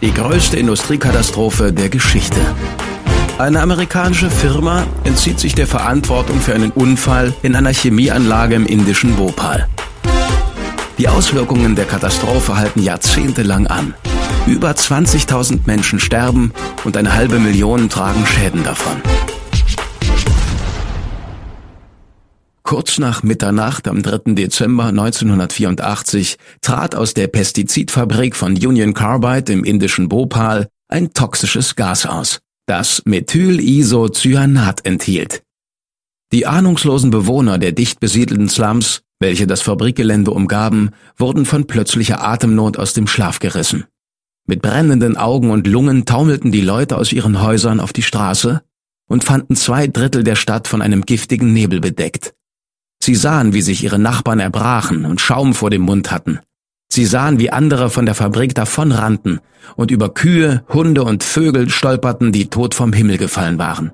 Die größte Industriekatastrophe der Geschichte. Eine amerikanische Firma entzieht sich der Verantwortung für einen Unfall in einer Chemieanlage im indischen Bhopal. Die Auswirkungen der Katastrophe halten jahrzehntelang an. Über 20.000 Menschen sterben und eine halbe Million tragen Schäden davon. Kurz nach Mitternacht am 3. Dezember 1984 trat aus der Pestizidfabrik von Union Carbide im indischen Bhopal ein toxisches Gas aus, das Methylisocyanat enthielt. Die ahnungslosen Bewohner der dicht besiedelten Slums, welche das Fabrikgelände umgaben, wurden von plötzlicher Atemnot aus dem Schlaf gerissen. Mit brennenden Augen und Lungen taumelten die Leute aus ihren Häusern auf die Straße und fanden zwei Drittel der Stadt von einem giftigen Nebel bedeckt. Sie sahen, wie sich ihre Nachbarn erbrachen und Schaum vor dem Mund hatten. Sie sahen, wie andere von der Fabrik davonrannten und über Kühe, Hunde und Vögel stolperten, die tot vom Himmel gefallen waren.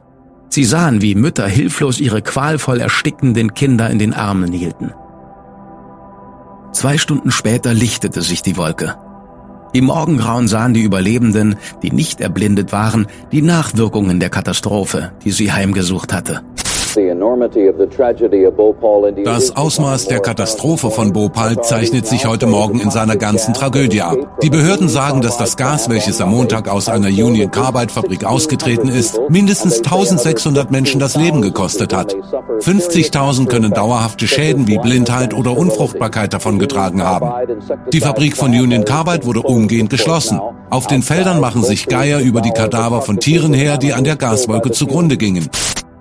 Sie sahen, wie Mütter hilflos ihre qualvoll erstickenden Kinder in den Armen hielten. Zwei Stunden später lichtete sich die Wolke. Im Morgengrauen sahen die Überlebenden, die nicht erblindet waren, die Nachwirkungen der Katastrophe, die sie heimgesucht hatte. Das Ausmaß der Katastrophe von Bhopal zeichnet sich heute Morgen in seiner ganzen Tragödie ab. Die Behörden sagen, dass das Gas, welches am Montag aus einer Union Carbide Fabrik ausgetreten ist, mindestens 1600 Menschen das Leben gekostet hat. 50.000 können dauerhafte Schäden wie Blindheit oder Unfruchtbarkeit davongetragen haben. Die Fabrik von Union Carbide wurde umgehend geschlossen. Auf den Feldern machen sich Geier über die Kadaver von Tieren her, die an der Gaswolke zugrunde gingen.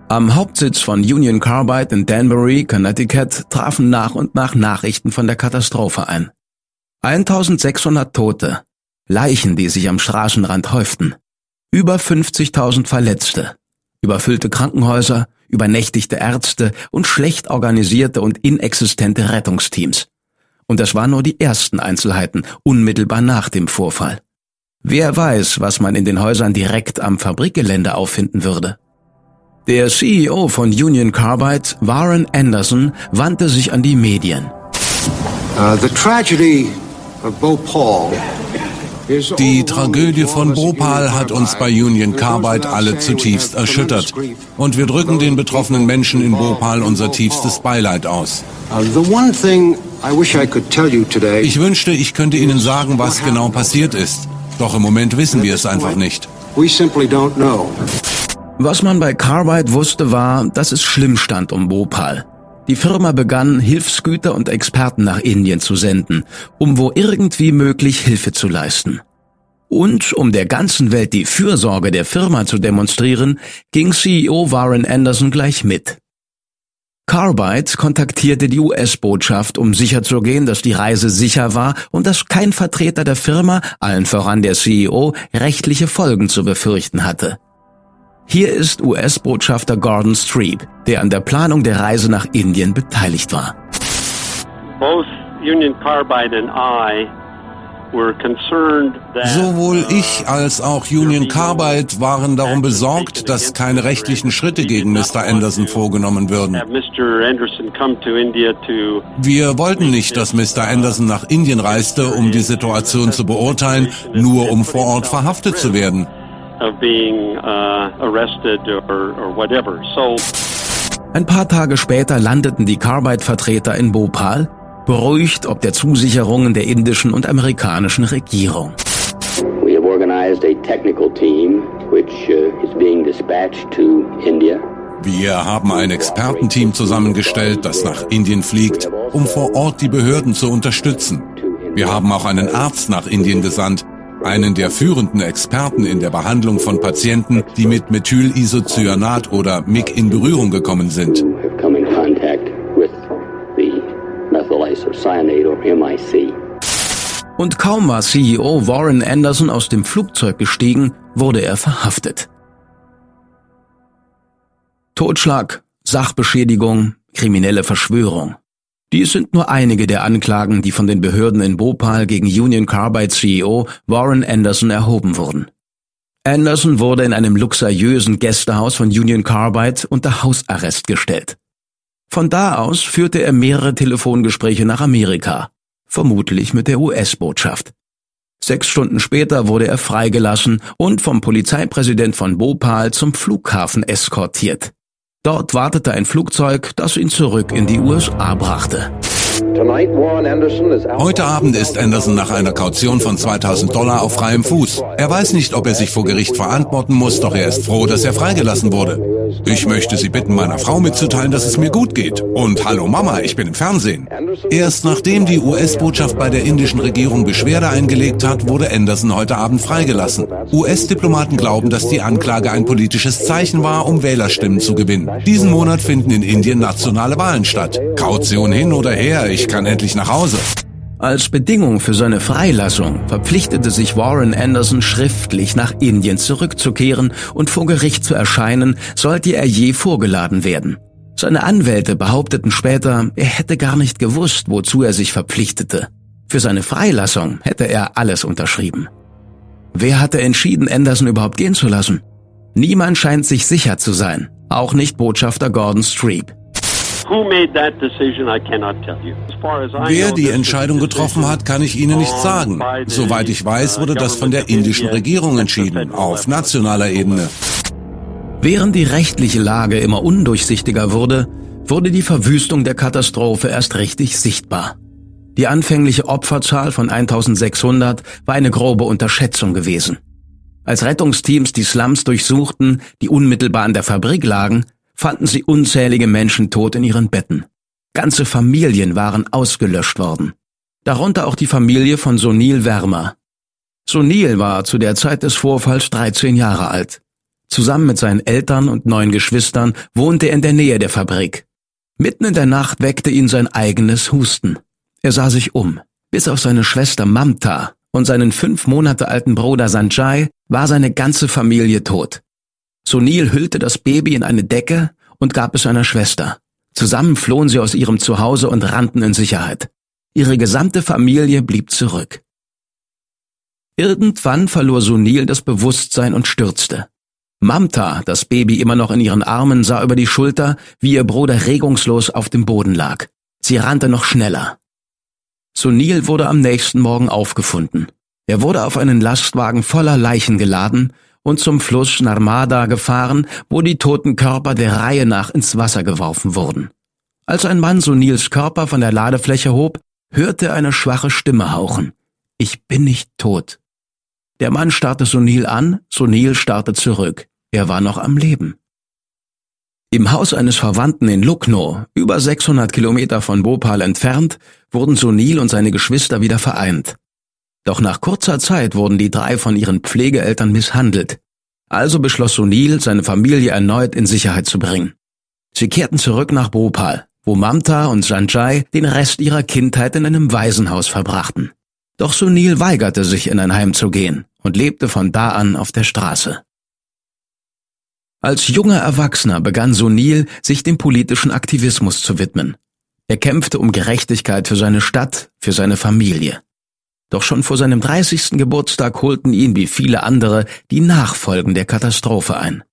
Am Hauptsitz von Union Carbide in Danbury, Connecticut, trafen nach und nach Nachrichten von der Katastrophe ein. 1600 Tote, Leichen, die sich am Straßenrand häuften, über 50.000 Verletzte, überfüllte Krankenhäuser, übernächtigte Ärzte und schlecht organisierte und inexistente Rettungsteams. Und das waren nur die ersten Einzelheiten, unmittelbar nach dem Vorfall. Wer weiß, was man in den Häusern direkt am Fabrikgelände auffinden würde. Der CEO von Union Carbide, Warren Anderson, wandte sich an die Medien. Uh, die Tragödie von Bhopal hat uns bei Union Carbide alle zutiefst erschüttert. Und wir drücken den betroffenen Menschen in Bhopal unser tiefstes Beileid aus. Uh, ich wünschte, ich könnte Ihnen sagen, was genau passiert ist. Doch im Moment wissen wir es einfach nicht. Was man bei Carbide wusste, war, dass es schlimm stand um Bhopal. Die Firma begann, Hilfsgüter und Experten nach Indien zu senden, um wo irgendwie möglich Hilfe zu leisten. Und um der ganzen Welt die Fürsorge der Firma zu demonstrieren, ging CEO Warren Anderson gleich mit. Carbide kontaktierte die US-Botschaft, um sicherzugehen, dass die Reise sicher war und dass kein Vertreter der Firma, allen voran der CEO, rechtliche Folgen zu befürchten hatte. Hier ist US-Botschafter Gordon Streep, der an der Planung der Reise nach Indien beteiligt war. Both Union Carbide and I Sowohl ich als auch Union Carbide waren darum besorgt, dass keine rechtlichen Schritte gegen Mr. Anderson vorgenommen würden. Wir wollten nicht, dass Mr. Anderson nach Indien reiste, um die Situation zu beurteilen, nur um vor Ort verhaftet zu werden of being uh, arrested or, or whatever. So ein paar Tage später landeten die Carbide-Vertreter in Bhopal, beruhigt ob der Zusicherungen der indischen und amerikanischen Regierung. We have organized a technical team which uh, is being dispatched to India. Wir haben ein Expertenteam zusammengestellt, das nach Indien fliegt, um vor Ort die Behörden zu unterstützen. Wir haben auch einen Arzt nach Indien gesandt, einen der führenden Experten in der Behandlung von Patienten, die mit Methylisocyanat oder MIG in Berührung gekommen sind. Und kaum war CEO Warren Anderson aus dem Flugzeug gestiegen, wurde er verhaftet. Totschlag, Sachbeschädigung, kriminelle Verschwörung. Dies sind nur einige der Anklagen, die von den Behörden in Bhopal gegen Union Carbide CEO Warren Anderson erhoben wurden. Anderson wurde in einem luxuriösen Gästehaus von Union Carbide unter Hausarrest gestellt. Von da aus führte er mehrere Telefongespräche nach Amerika, vermutlich mit der US-Botschaft. Sechs Stunden später wurde er freigelassen und vom Polizeipräsident von Bhopal zum Flughafen eskortiert. Dort wartete ein Flugzeug, das ihn zurück in die USA brachte. Heute Abend ist Anderson nach einer Kaution von 2000 Dollar auf freiem Fuß. Er weiß nicht, ob er sich vor Gericht verantworten muss, doch er ist froh, dass er freigelassen wurde. Ich möchte Sie bitten, meiner Frau mitzuteilen, dass es mir gut geht. Und hallo Mama, ich bin im Fernsehen. Erst nachdem die US-Botschaft bei der indischen Regierung Beschwerde eingelegt hat, wurde Anderson heute Abend freigelassen. US-Diplomaten glauben, dass die Anklage ein politisches Zeichen war, um Wählerstimmen zu gewinnen. Diesen Monat finden in Indien nationale Wahlen statt. Kaution hin oder her, ich kann endlich nach Hause. Als Bedingung für seine Freilassung verpflichtete sich Warren Anderson schriftlich nach Indien zurückzukehren und vor Gericht zu erscheinen, sollte er je vorgeladen werden. Seine Anwälte behaupteten später, er hätte gar nicht gewusst, wozu er sich verpflichtete. Für seine Freilassung hätte er alles unterschrieben. Wer hatte entschieden, Anderson überhaupt gehen zu lassen? Niemand scheint sich sicher zu sein, auch nicht Botschafter Gordon Streep. Wer die Entscheidung getroffen hat, kann ich Ihnen nicht sagen. Soweit ich weiß, wurde das von der indischen Regierung entschieden, auf nationaler Ebene. Während die rechtliche Lage immer undurchsichtiger wurde, wurde die Verwüstung der Katastrophe erst richtig sichtbar. Die anfängliche Opferzahl von 1600 war eine grobe Unterschätzung gewesen. Als Rettungsteams die Slums durchsuchten, die unmittelbar an der Fabrik lagen, fanden sie unzählige Menschen tot in ihren Betten. Ganze Familien waren ausgelöscht worden. Darunter auch die Familie von Sonil Wermer. Sonil war zu der Zeit des Vorfalls 13 Jahre alt. Zusammen mit seinen Eltern und neun Geschwistern wohnte er in der Nähe der Fabrik. Mitten in der Nacht weckte ihn sein eigenes Husten. Er sah sich um. Bis auf seine Schwester Mamta und seinen fünf Monate alten Bruder Sanjay war seine ganze Familie tot. Sunil hüllte das Baby in eine Decke und gab es seiner Schwester. Zusammen flohen sie aus ihrem Zuhause und rannten in Sicherheit. Ihre gesamte Familie blieb zurück. Irgendwann verlor Sunil das Bewusstsein und stürzte. Mamta, das Baby immer noch in ihren Armen, sah über die Schulter, wie ihr Bruder regungslos auf dem Boden lag. Sie rannte noch schneller. Sunil wurde am nächsten Morgen aufgefunden. Er wurde auf einen Lastwagen voller Leichen geladen und zum Fluss Narmada gefahren, wo die toten Körper der Reihe nach ins Wasser geworfen wurden. Als ein Mann Sunils Körper von der Ladefläche hob, hörte er eine schwache Stimme hauchen. Ich bin nicht tot. Der Mann starrte Sunil an, Sunil starrte zurück. Er war noch am Leben. Im Haus eines Verwandten in Lucknow, über 600 Kilometer von Bhopal entfernt, wurden Sunil und seine Geschwister wieder vereint. Doch nach kurzer Zeit wurden die drei von ihren Pflegeeltern misshandelt. Also beschloss Sunil, seine Familie erneut in Sicherheit zu bringen. Sie kehrten zurück nach Bhopal, wo Mamta und Sanjay den Rest ihrer Kindheit in einem Waisenhaus verbrachten. Doch Sunil weigerte sich, in ein Heim zu gehen und lebte von da an auf der Straße. Als junger Erwachsener begann Sunil, sich dem politischen Aktivismus zu widmen. Er kämpfte um Gerechtigkeit für seine Stadt, für seine Familie. Doch schon vor seinem 30. Geburtstag holten ihn wie viele andere die Nachfolgen der Katastrophe ein.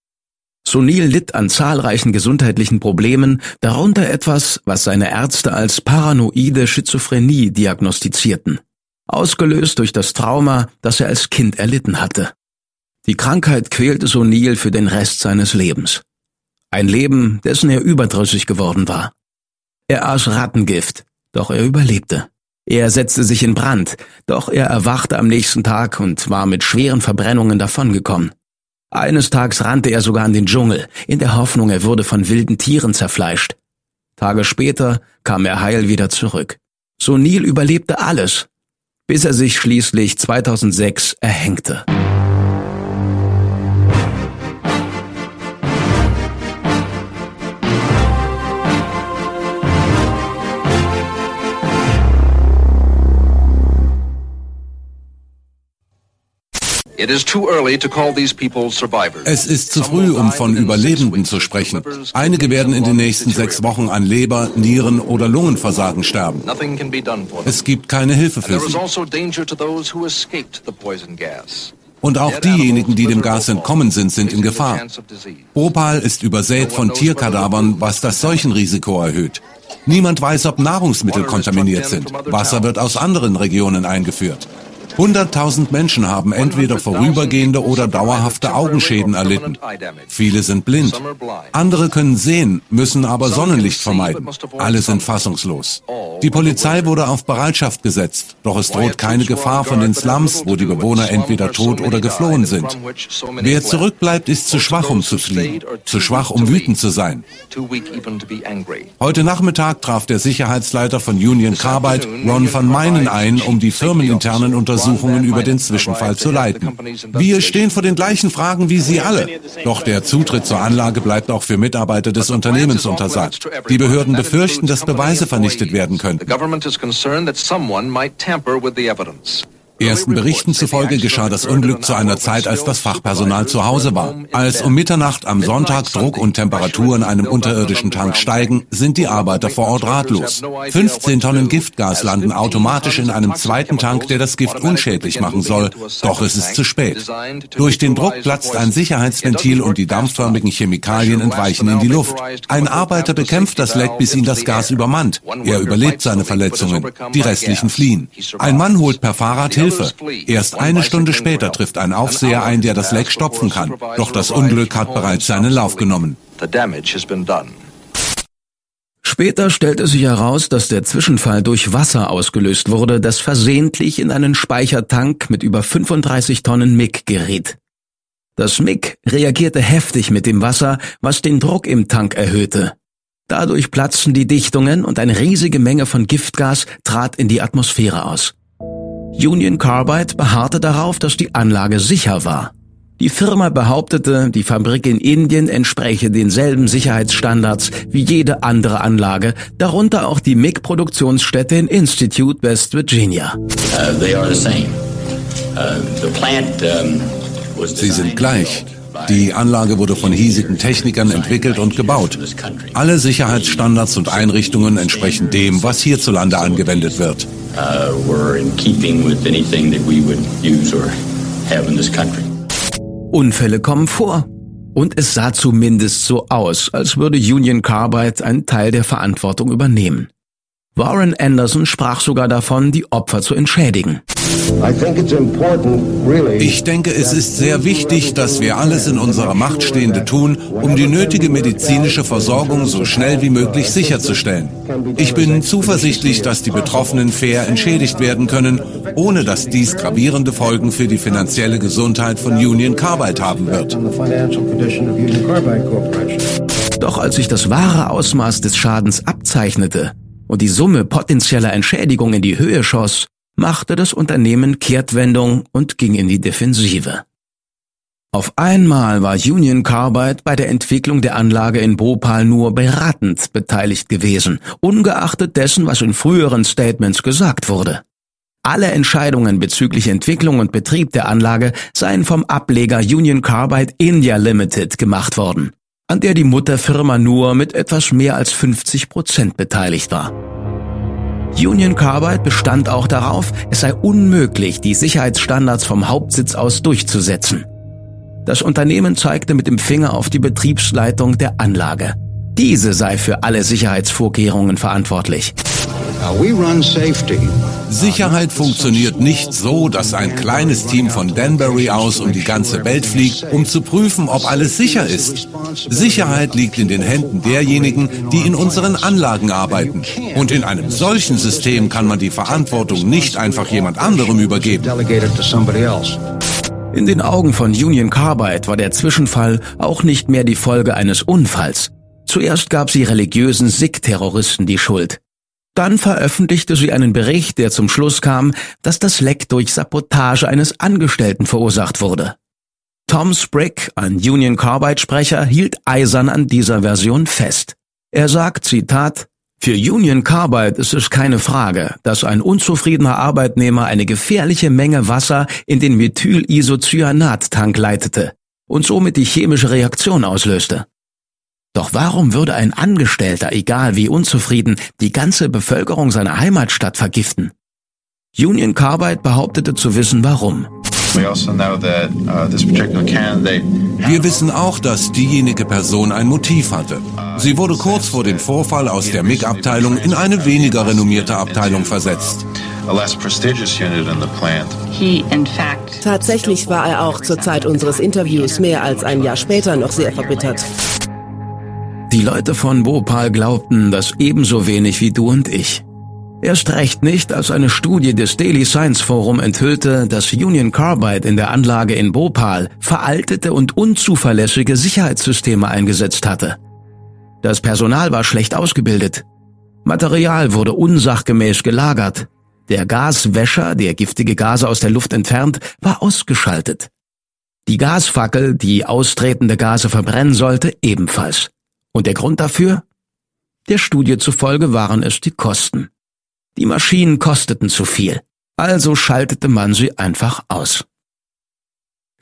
Sunil litt an zahlreichen gesundheitlichen Problemen, darunter etwas, was seine Ärzte als paranoide Schizophrenie diagnostizierten, ausgelöst durch das Trauma, das er als Kind erlitten hatte. Die Krankheit quälte Sunil für den Rest seines Lebens. Ein Leben, dessen er überdrüssig geworden war. Er aß Rattengift, doch er überlebte. Er setzte sich in Brand, doch er erwachte am nächsten Tag und war mit schweren Verbrennungen davongekommen. Eines Tages rannte er sogar in den Dschungel, in der Hoffnung, er würde von wilden Tieren zerfleischt. Tage später kam er heil wieder zurück. Sunil überlebte alles, bis er sich schließlich 2006 erhängte. Es ist zu früh, um von Überlebenden zu sprechen. Einige werden in den nächsten sechs Wochen an Leber, Nieren oder Lungenversagen sterben. Es gibt keine Hilfe für sie. Also Und auch diejenigen, die dem Gas entkommen sind, sind in Gefahr. Bhopal ist übersät von Tierkadavern, was das Seuchenrisiko erhöht. Niemand weiß, ob Nahrungsmittel kontaminiert sind. Wasser wird aus anderen Regionen eingeführt. 100.000 Menschen haben entweder vorübergehende oder dauerhafte Augenschäden erlitten. Viele sind blind. Andere können sehen, müssen aber Sonnenlicht vermeiden. Alle sind fassungslos. Die Polizei wurde auf Bereitschaft gesetzt, doch es droht keine Gefahr von den Slums, wo die Bewohner entweder tot oder geflohen sind. Wer zurückbleibt, ist zu schwach, um zu fliehen, zu schwach, um wütend zu sein. Heute Nachmittag traf der Sicherheitsleiter von Union Carbide, Ron van Meinen, ein, um die firmeninternen Untersuchungen Untersuchungen über den Zwischenfall zu leiten. Wir stehen vor den gleichen Fragen wie Sie alle. Doch der Zutritt zur Anlage bleibt auch für Mitarbeiter des Unternehmens untersagt. Die Behörden befürchten, dass Beweise vernichtet werden könnten. Ersten Berichten zufolge geschah das Unglück zu einer Zeit, als das Fachpersonal zu Hause war. Als um Mitternacht am Sonntag Druck und Temperatur in einem unterirdischen Tank steigen, sind die Arbeiter vor Ort ratlos. 15 Tonnen Giftgas landen automatisch in einem zweiten Tank, der das Gift unschädlich machen soll, doch es ist zu spät. Durch den Druck platzt ein Sicherheitsventil und die dampfförmigen Chemikalien entweichen in die Luft. Ein Arbeiter bekämpft das Leck, bis ihn das Gas übermannt. Er überlebt seine Verletzungen. Die restlichen fliehen. Ein Mann holt per Fahrrad Hilfe Hilfe. Erst eine Stunde später trifft ein Aufseher ein, der das Leck stopfen kann. Doch das Unglück hat bereits seinen Lauf genommen. Später stellte sich heraus, dass der Zwischenfall durch Wasser ausgelöst wurde, das versehentlich in einen Speichertank mit über 35 Tonnen MIG geriet. Das MIG reagierte heftig mit dem Wasser, was den Druck im Tank erhöhte. Dadurch platzten die Dichtungen und eine riesige Menge von Giftgas trat in die Atmosphäre aus. Union Carbide beharrte darauf, dass die Anlage sicher war. Die Firma behauptete, die Fabrik in Indien entspräche denselben Sicherheitsstandards wie jede andere Anlage, darunter auch die MIG-Produktionsstätte in Institute, West Virginia. Uh, uh, Sie sind gleich. Die Anlage wurde von hiesigen Technikern entwickelt und gebaut. Alle Sicherheitsstandards und Einrichtungen entsprechen dem, was hierzulande angewendet wird. Unfälle kommen vor. Und es sah zumindest so aus, als würde Union Carbide einen Teil der Verantwortung übernehmen. Warren Anderson sprach sogar davon, die Opfer zu entschädigen. Ich denke, es ist sehr wichtig, dass wir alles in unserer Macht Stehende tun, um die nötige medizinische Versorgung so schnell wie möglich sicherzustellen. Ich bin zuversichtlich, dass die Betroffenen fair entschädigt werden können, ohne dass dies gravierende Folgen für die finanzielle Gesundheit von Union Carbide haben wird. Doch als sich das wahre Ausmaß des Schadens abzeichnete, und die Summe potenzieller Entschädigung in die Höhe schoss, machte das Unternehmen Kehrtwendung und ging in die Defensive. Auf einmal war Union Carbide bei der Entwicklung der Anlage in Bhopal nur beratend beteiligt gewesen, ungeachtet dessen, was in früheren Statements gesagt wurde. Alle Entscheidungen bezüglich Entwicklung und Betrieb der Anlage seien vom Ableger Union Carbide India Limited gemacht worden an der die Mutterfirma nur mit etwas mehr als 50 Prozent beteiligt war. Union Carbide bestand auch darauf, es sei unmöglich, die Sicherheitsstandards vom Hauptsitz aus durchzusetzen. Das Unternehmen zeigte mit dem Finger auf die Betriebsleitung der Anlage. Diese sei für alle Sicherheitsvorkehrungen verantwortlich. Sicherheit funktioniert nicht so, dass ein kleines Team von Danbury aus um die ganze Welt fliegt, um zu prüfen, ob alles sicher ist. Sicherheit liegt in den Händen derjenigen, die in unseren Anlagen arbeiten. Und in einem solchen System kann man die Verantwortung nicht einfach jemand anderem übergeben. In den Augen von Union Carbide war der Zwischenfall auch nicht mehr die Folge eines Unfalls. Zuerst gab sie religiösen Sikh-Terroristen die Schuld. Dann veröffentlichte sie einen Bericht, der zum Schluss kam, dass das Leck durch Sabotage eines Angestellten verursacht wurde. Tom Sprigg, ein Union Carbide Sprecher, hielt eisern an dieser Version fest. Er sagt, Zitat, Für Union Carbide ist es keine Frage, dass ein unzufriedener Arbeitnehmer eine gefährliche Menge Wasser in den Methylisocyanat-Tank leitete und somit die chemische Reaktion auslöste. Doch warum würde ein Angestellter, egal wie unzufrieden, die ganze Bevölkerung seiner Heimatstadt vergiften? Union Carbide behauptete zu wissen warum. Also uh, Wir wissen auch, dass diejenige Person ein Motiv hatte. Sie wurde kurz vor dem Vorfall aus der MIG-Abteilung in eine weniger renommierte Abteilung versetzt. Tatsächlich war er auch zur Zeit unseres Interviews mehr als ein Jahr später noch sehr verbittert. Die Leute von Bhopal glaubten das ebenso wenig wie du und ich. Erst recht nicht, als eine Studie des Daily Science Forum enthüllte, dass Union Carbide in der Anlage in Bhopal veraltete und unzuverlässige Sicherheitssysteme eingesetzt hatte. Das Personal war schlecht ausgebildet. Material wurde unsachgemäß gelagert. Der Gaswäscher, der giftige Gase aus der Luft entfernt, war ausgeschaltet. Die Gasfackel, die austretende Gase verbrennen sollte, ebenfalls. Und der Grund dafür? Der Studie zufolge waren es die Kosten. Die Maschinen kosteten zu viel, also schaltete man sie einfach aus.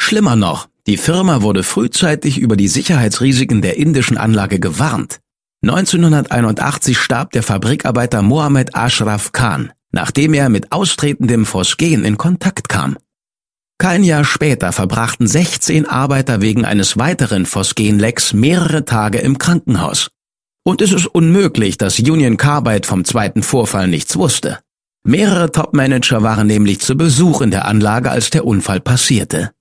Schlimmer noch, die Firma wurde frühzeitig über die Sicherheitsrisiken der indischen Anlage gewarnt. 1981 starb der Fabrikarbeiter Mohammed Ashraf Khan, nachdem er mit austretendem Phosgen in Kontakt kam. Kein Jahr später verbrachten 16 Arbeiter wegen eines weiteren Phosgen-Lecks mehrere Tage im Krankenhaus. Und es ist unmöglich, dass Union Carbide vom zweiten Vorfall nichts wusste. Mehrere Topmanager waren nämlich zu Besuch in der Anlage, als der Unfall passierte.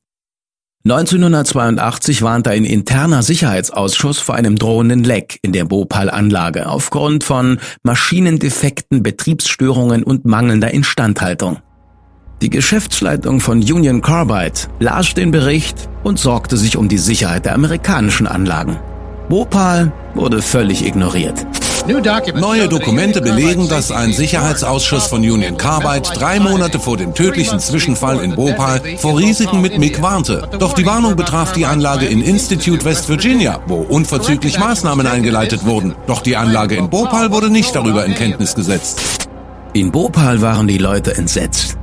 1982 warnte ein interner Sicherheitsausschuss vor einem drohenden Leck in der Bhopal-Anlage aufgrund von Maschinendefekten, Betriebsstörungen und mangelnder Instandhaltung. Die Geschäftsleitung von Union Carbide las den Bericht und sorgte sich um die Sicherheit der amerikanischen Anlagen. Bhopal wurde völlig ignoriert. Neue Dokumente belegen, dass ein Sicherheitsausschuss von Union Carbide drei Monate vor dem tödlichen Zwischenfall in Bhopal vor Risiken mit MIG warnte. Doch die Warnung betraf die Anlage in Institute, West Virginia, wo unverzüglich Maßnahmen eingeleitet wurden. Doch die Anlage in Bhopal wurde nicht darüber in Kenntnis gesetzt. In Bhopal waren die Leute entsetzt.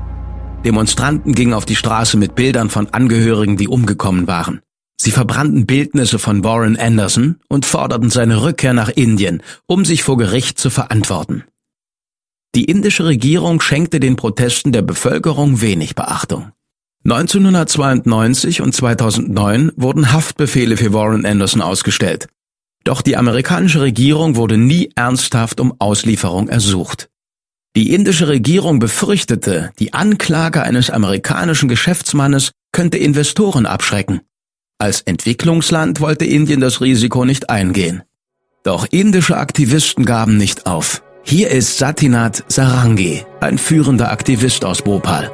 Demonstranten gingen auf die Straße mit Bildern von Angehörigen, die umgekommen waren. Sie verbrannten Bildnisse von Warren Anderson und forderten seine Rückkehr nach Indien, um sich vor Gericht zu verantworten. Die indische Regierung schenkte den Protesten der Bevölkerung wenig Beachtung. 1992 und 2009 wurden Haftbefehle für Warren Anderson ausgestellt. Doch die amerikanische Regierung wurde nie ernsthaft um Auslieferung ersucht. Die indische Regierung befürchtete, die Anklage eines amerikanischen Geschäftsmannes könnte Investoren abschrecken. Als Entwicklungsland wollte Indien das Risiko nicht eingehen. Doch indische Aktivisten gaben nicht auf. Hier ist Satinath Sarangi, ein führender Aktivist aus Bhopal.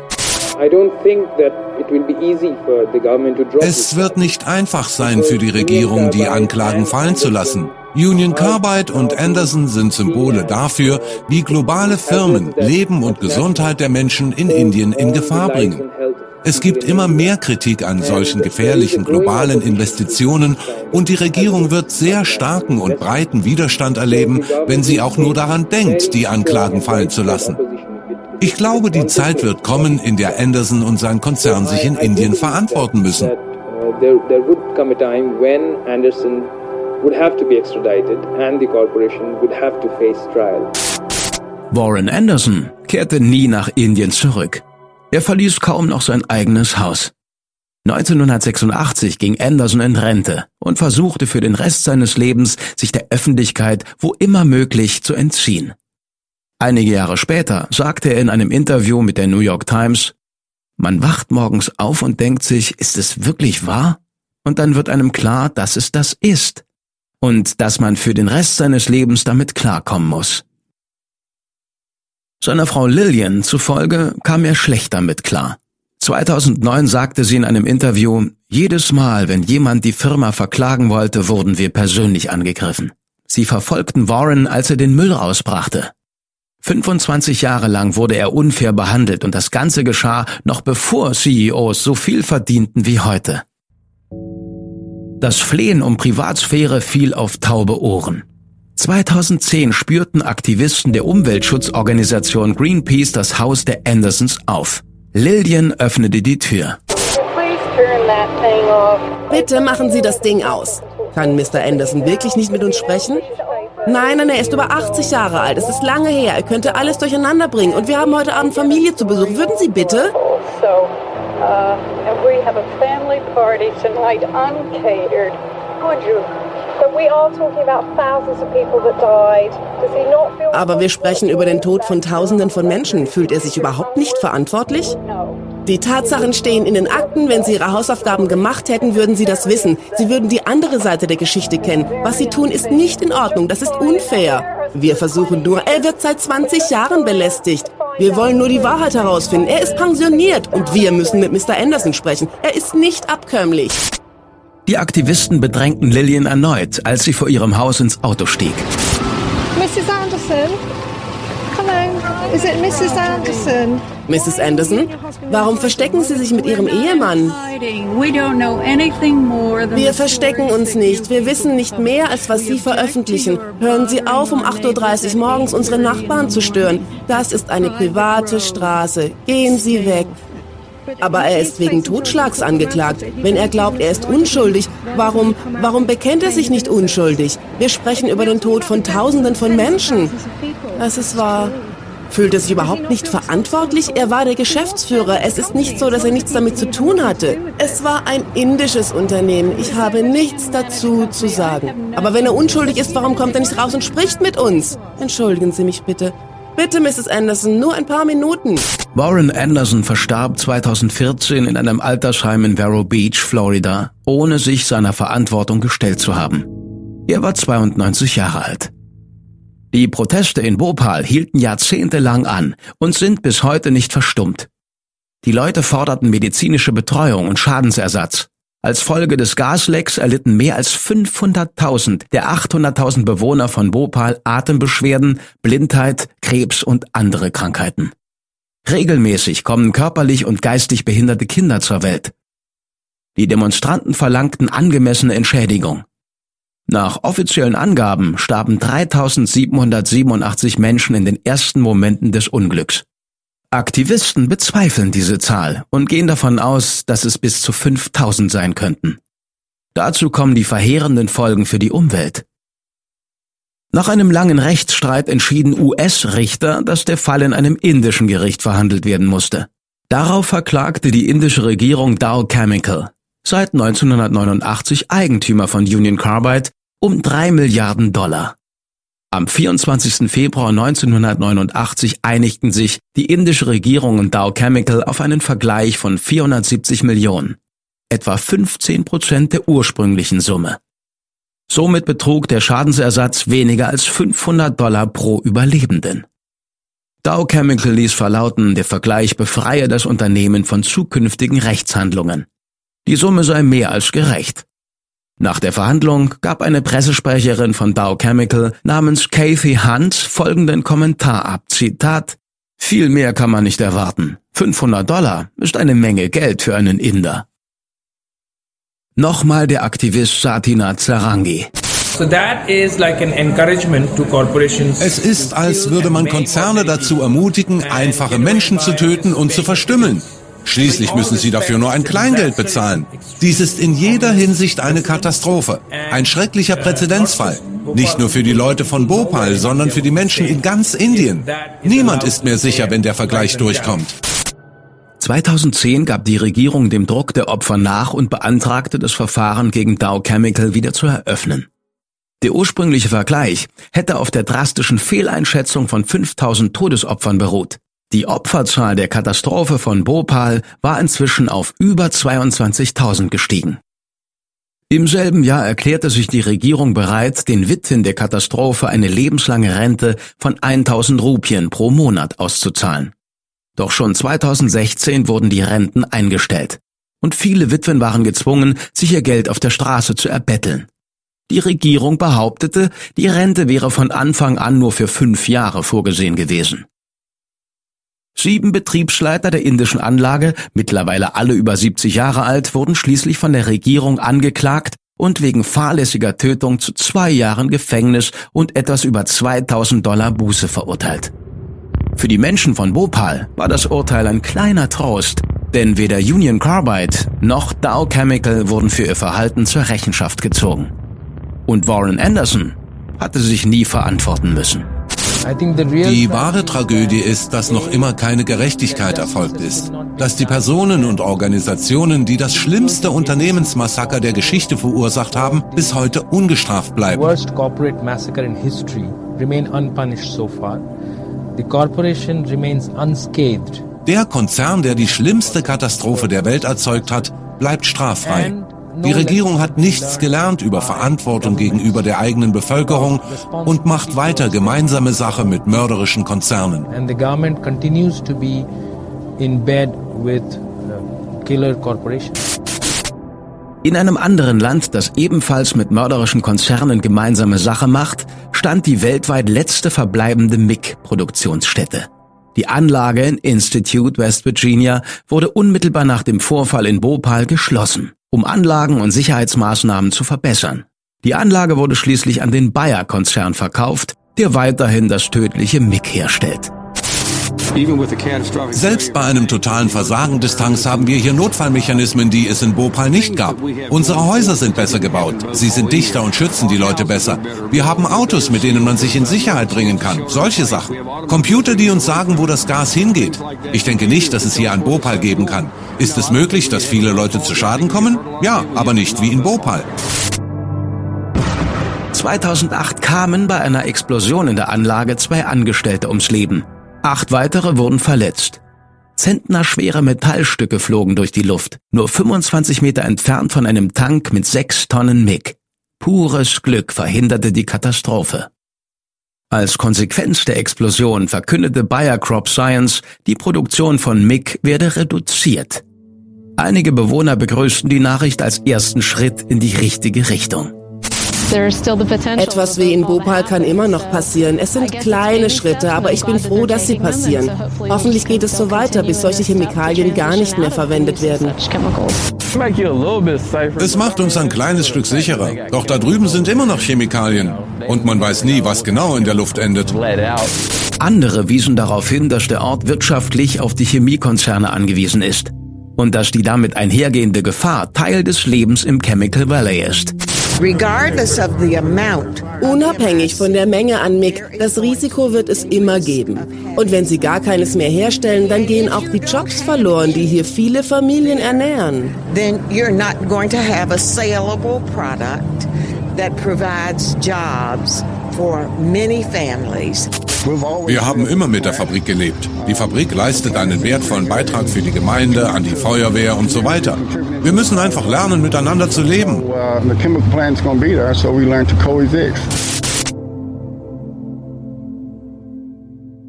Es wird nicht einfach sein für die Regierung, die Anklagen fallen zu lassen. Union Carbide und Anderson sind Symbole dafür, wie globale Firmen Leben und Gesundheit der Menschen in Indien in Gefahr bringen. Es gibt immer mehr Kritik an solchen gefährlichen globalen Investitionen und die Regierung wird sehr starken und breiten Widerstand erleben, wenn sie auch nur daran denkt, die Anklagen fallen zu lassen. Ich glaube, die Zeit wird kommen, in der Anderson und sein Konzern sich in Indien verantworten müssen. Warren Anderson kehrte nie nach Indien zurück. Er verließ kaum noch sein eigenes Haus. 1986 ging Anderson in Rente und versuchte für den Rest seines Lebens, sich der Öffentlichkeit wo immer möglich zu entziehen. Einige Jahre später sagte er in einem Interview mit der New York Times, man wacht morgens auf und denkt sich, ist es wirklich wahr? Und dann wird einem klar, dass es das ist. Und dass man für den Rest seines Lebens damit klarkommen muss. Seiner Frau Lillian zufolge kam er schlecht damit klar. 2009 sagte sie in einem Interview, jedes Mal, wenn jemand die Firma verklagen wollte, wurden wir persönlich angegriffen. Sie verfolgten Warren, als er den Müll rausbrachte. 25 Jahre lang wurde er unfair behandelt und das Ganze geschah noch bevor CEOs so viel verdienten wie heute. Das Flehen um Privatsphäre fiel auf taube Ohren. 2010 spürten Aktivisten der Umweltschutzorganisation Greenpeace das Haus der Andersons auf. Lillian öffnete die Tür. Bitte machen Sie das Ding aus. Kann Mr. Anderson wirklich nicht mit uns sprechen? Nein, nein, er ist über 80 Jahre alt. Es ist lange her. Er könnte alles durcheinander bringen. Und wir haben heute Abend Familie zu Besuch. Würden Sie bitte? Uh, aber wir sprechen über den Tod von Tausenden von Menschen. Fühlt er sich überhaupt nicht verantwortlich? Die Tatsachen stehen in den Akten. Wenn Sie Ihre Hausaufgaben gemacht hätten, würden Sie das wissen. Sie würden die andere Seite der Geschichte kennen. Was Sie tun, ist nicht in Ordnung. Das ist unfair. Wir versuchen nur, er wird seit 20 Jahren belästigt. Wir wollen nur die Wahrheit herausfinden. Er ist pensioniert und wir müssen mit Mr. Anderson sprechen. Er ist nicht abkömmlich. Die Aktivisten bedrängten Lillian erneut, als sie vor ihrem Haus ins Auto stieg. Mrs. Anderson? Hello, is it Mrs. Anderson? Mrs. Anderson, warum verstecken Sie sich mit Ihrem Ehemann? Wir verstecken uns nicht. Wir wissen nicht mehr, als was Sie veröffentlichen. Hören Sie auf, um 8.30 Uhr morgens unsere Nachbarn zu stören. Das ist eine private Straße. Gehen Sie weg. Aber er ist wegen Totschlags angeklagt. Wenn er glaubt, er ist unschuldig, warum, warum bekennt er sich nicht unschuldig? Wir sprechen über den Tod von Tausenden von Menschen. Das ist wahr. Fühlt er sich überhaupt nicht verantwortlich? Er war der Geschäftsführer. Es ist nicht so, dass er nichts damit zu tun hatte. Es war ein indisches Unternehmen. Ich habe nichts dazu zu sagen. Aber wenn er unschuldig ist, warum kommt er nicht raus und spricht mit uns? Entschuldigen Sie mich bitte. Bitte, Mrs. Anderson, nur ein paar Minuten. Warren Anderson verstarb 2014 in einem Altersheim in Vero Beach, Florida, ohne sich seiner Verantwortung gestellt zu haben. Er war 92 Jahre alt. Die Proteste in Bhopal hielten jahrzehntelang an und sind bis heute nicht verstummt. Die Leute forderten medizinische Betreuung und Schadensersatz. Als Folge des Gaslecks erlitten mehr als 500.000 der 800.000 Bewohner von Bhopal Atembeschwerden, Blindheit, Krebs und andere Krankheiten. Regelmäßig kommen körperlich und geistig behinderte Kinder zur Welt. Die Demonstranten verlangten angemessene Entschädigung. Nach offiziellen Angaben starben 3787 Menschen in den ersten Momenten des Unglücks. Aktivisten bezweifeln diese Zahl und gehen davon aus, dass es bis zu 5000 sein könnten. Dazu kommen die verheerenden Folgen für die Umwelt. Nach einem langen Rechtsstreit entschieden US-Richter, dass der Fall in einem indischen Gericht verhandelt werden musste. Darauf verklagte die indische Regierung Dow Chemical, seit 1989 Eigentümer von Union Carbide, um drei Milliarden Dollar. Am 24. Februar 1989 einigten sich die indische Regierung und Dow Chemical auf einen Vergleich von 470 Millionen, etwa 15 Prozent der ursprünglichen Summe. Somit betrug der Schadensersatz weniger als 500 Dollar pro Überlebenden. Dow Chemical ließ verlauten, der Vergleich befreie das Unternehmen von zukünftigen Rechtshandlungen. Die Summe sei mehr als gerecht. Nach der Verhandlung gab eine Pressesprecherin von Dow Chemical namens Kathy Hunt folgenden Kommentar ab, Zitat, viel mehr kann man nicht erwarten. 500 Dollar ist eine Menge Geld für einen Inder. Nochmal der Aktivist Satina Zarangi. Es ist, als würde man Konzerne dazu ermutigen, einfache Menschen zu töten und zu verstümmeln. Schließlich müssen sie dafür nur ein Kleingeld bezahlen. Dies ist in jeder Hinsicht eine Katastrophe, ein schrecklicher Präzedenzfall. Nicht nur für die Leute von Bhopal, sondern für die Menschen in ganz Indien. Niemand ist mehr sicher, wenn der Vergleich durchkommt. 2010 gab die Regierung dem Druck der Opfer nach und beantragte, das Verfahren gegen Dow Chemical wieder zu eröffnen. Der ursprüngliche Vergleich hätte auf der drastischen Fehleinschätzung von 5000 Todesopfern beruht. Die Opferzahl der Katastrophe von Bhopal war inzwischen auf über 22.000 gestiegen. Im selben Jahr erklärte sich die Regierung bereit, den Witwen der Katastrophe eine lebenslange Rente von 1000 Rupien pro Monat auszuzahlen. Doch schon 2016 wurden die Renten eingestellt. Und viele Witwen waren gezwungen, sich ihr Geld auf der Straße zu erbetteln. Die Regierung behauptete, die Rente wäre von Anfang an nur für fünf Jahre vorgesehen gewesen. Sieben Betriebsleiter der indischen Anlage, mittlerweile alle über 70 Jahre alt, wurden schließlich von der Regierung angeklagt und wegen fahrlässiger Tötung zu zwei Jahren Gefängnis und etwas über 2000 Dollar Buße verurteilt. Für die Menschen von Bhopal war das Urteil ein kleiner Trost, denn weder Union Carbide noch Dow Chemical wurden für ihr Verhalten zur Rechenschaft gezogen. Und Warren Anderson hatte sich nie verantworten müssen. Die wahre Tragödie ist, dass noch immer keine Gerechtigkeit erfolgt ist. Dass die Personen und Organisationen, die das schlimmste Unternehmensmassaker der Geschichte verursacht haben, bis heute ungestraft bleiben. Der Konzern, der die schlimmste Katastrophe der Welt erzeugt hat, bleibt straffrei. Die Regierung hat nichts gelernt über Verantwortung gegenüber der eigenen Bevölkerung und macht weiter gemeinsame Sache mit mörderischen Konzernen. In einem anderen Land, das ebenfalls mit mörderischen Konzernen gemeinsame Sache macht, stand die weltweit letzte verbleibende MIG-Produktionsstätte. Die Anlage in Institute, West Virginia, wurde unmittelbar nach dem Vorfall in Bhopal geschlossen um Anlagen und Sicherheitsmaßnahmen zu verbessern. Die Anlage wurde schließlich an den Bayer-Konzern verkauft, der weiterhin das tödliche MIG herstellt. Selbst bei einem totalen Versagen des Tanks haben wir hier Notfallmechanismen, die es in Bhopal nicht gab. Unsere Häuser sind besser gebaut. Sie sind dichter und schützen die Leute besser. Wir haben Autos, mit denen man sich in Sicherheit bringen kann. Solche Sachen. Computer, die uns sagen, wo das Gas hingeht. Ich denke nicht, dass es hier ein Bhopal geben kann. Ist es möglich, dass viele Leute zu Schaden kommen? Ja, aber nicht wie in Bhopal. 2008 kamen bei einer Explosion in der Anlage zwei Angestellte ums Leben. Acht weitere wurden verletzt. Zentnerschwere Metallstücke flogen durch die Luft, nur 25 Meter entfernt von einem Tank mit sechs Tonnen MIG. Pures Glück verhinderte die Katastrophe. Als Konsequenz der Explosion verkündete Bayer Crop Science, die Produktion von MIG werde reduziert. Einige Bewohner begrüßten die Nachricht als ersten Schritt in die richtige Richtung. Etwas wie in Bhopal kann immer noch passieren. Es sind kleine Schritte, aber ich bin froh, dass sie passieren. Hoffentlich geht es so weiter, bis solche Chemikalien gar nicht mehr verwendet werden. Es macht uns ein kleines Stück sicherer. Doch da drüben sind immer noch Chemikalien. Und man weiß nie, was genau in der Luft endet. Andere wiesen darauf hin, dass der Ort wirtschaftlich auf die Chemiekonzerne angewiesen ist. Und dass die damit einhergehende Gefahr Teil des Lebens im Chemical Valley ist. Unabhängig von der Menge an MIG, das Risiko wird es immer geben. Und wenn sie gar keines mehr herstellen, dann gehen auch die Jobs verloren, die hier viele Familien ernähren. Then you're not going to have a saleable product that provides jobs. Wir haben immer mit der Fabrik gelebt. Die Fabrik leistet einen wertvollen Beitrag für die Gemeinde, an die Feuerwehr und so weiter. Wir müssen einfach lernen, miteinander zu leben.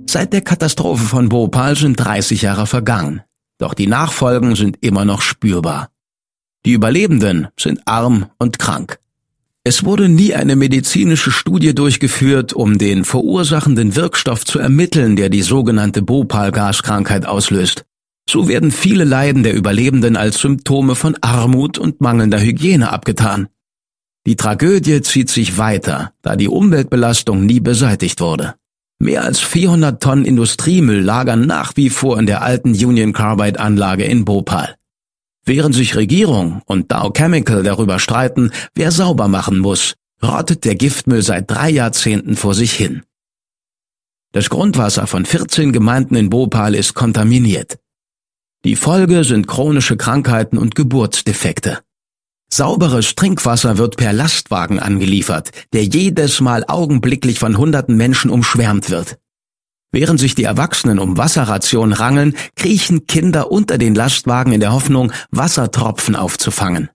Seit der Katastrophe von Bhopal sind 30 Jahre vergangen. Doch die Nachfolgen sind immer noch spürbar. Die Überlebenden sind arm und krank. Es wurde nie eine medizinische Studie durchgeführt, um den verursachenden Wirkstoff zu ermitteln, der die sogenannte Bhopal-Gaskrankheit auslöst. So werden viele Leiden der Überlebenden als Symptome von Armut und mangelnder Hygiene abgetan. Die Tragödie zieht sich weiter, da die Umweltbelastung nie beseitigt wurde. Mehr als 400 Tonnen Industriemüll lagern nach wie vor in der alten Union Carbide Anlage in Bhopal. Während sich Regierung und Dow Chemical darüber streiten, wer sauber machen muss, rottet der Giftmüll seit drei Jahrzehnten vor sich hin. Das Grundwasser von 14 Gemeinden in Bhopal ist kontaminiert. Die Folge sind chronische Krankheiten und Geburtsdefekte. Sauberes Trinkwasser wird per Lastwagen angeliefert, der jedes Mal augenblicklich von hunderten Menschen umschwärmt wird. Während sich die Erwachsenen um Wasserrationen rangeln, kriechen Kinder unter den Lastwagen in der Hoffnung, Wassertropfen aufzufangen.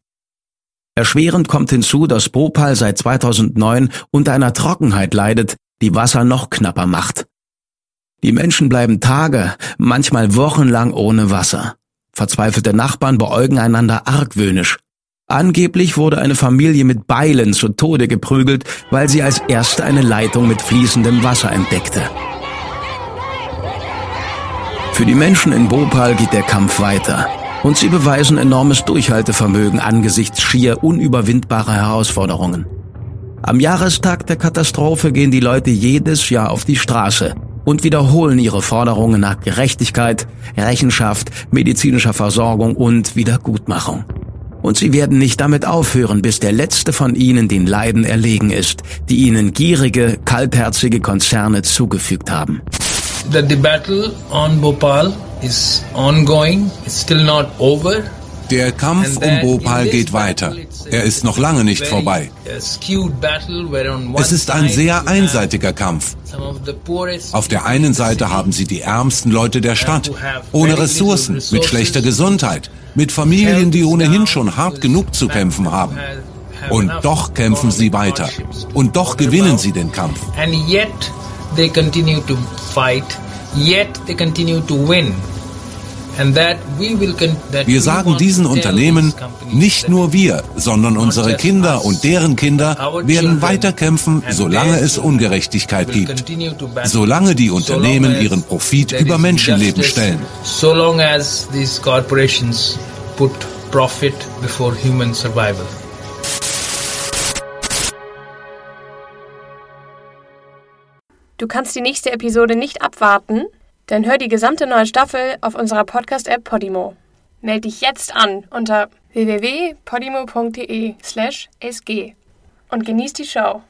Erschwerend kommt hinzu, dass Bhopal seit 2009 unter einer Trockenheit leidet, die Wasser noch knapper macht. Die Menschen bleiben Tage, manchmal wochenlang ohne Wasser. Verzweifelte Nachbarn beäugen einander argwöhnisch. Angeblich wurde eine Familie mit Beilen zu Tode geprügelt, weil sie als erste eine Leitung mit fließendem Wasser entdeckte. Für die Menschen in Bhopal geht der Kampf weiter. Und sie beweisen enormes Durchhaltevermögen angesichts schier unüberwindbarer Herausforderungen. Am Jahrestag der Katastrophe gehen die Leute jedes Jahr auf die Straße und wiederholen ihre Forderungen nach Gerechtigkeit, Rechenschaft, medizinischer Versorgung und Wiedergutmachung. Und sie werden nicht damit aufhören, bis der letzte von ihnen den Leiden erlegen ist, die ihnen gierige, kaltherzige Konzerne zugefügt haben. The, the battle on Bhopal is ongoing. It's still not over. Der Kampf um Bhopal geht weiter. Er ist noch lange nicht vorbei. Es ist ein sehr einseitiger Kampf. Auf der einen Seite haben sie die ärmsten Leute der Stadt, ohne Ressourcen, mit schlechter Gesundheit, mit Familien, die ohnehin schon hart genug zu kämpfen haben. Und doch kämpfen sie weiter. Und doch gewinnen sie den Kampf. They continue to fight, yet they continue to win. Wir sagen diesen Unternehmen, nicht nur wir, sondern unsere Kinder und deren Kinder werden weiterkämpfen, solange es Ungerechtigkeit gibt, solange die Unternehmen ihren Profit über Menschenleben stellen. Du kannst die nächste Episode nicht abwarten? Dann hör die gesamte neue Staffel auf unserer Podcast-App Podimo. Meld dich jetzt an unter www.podimo.de/sg und genieß die Show.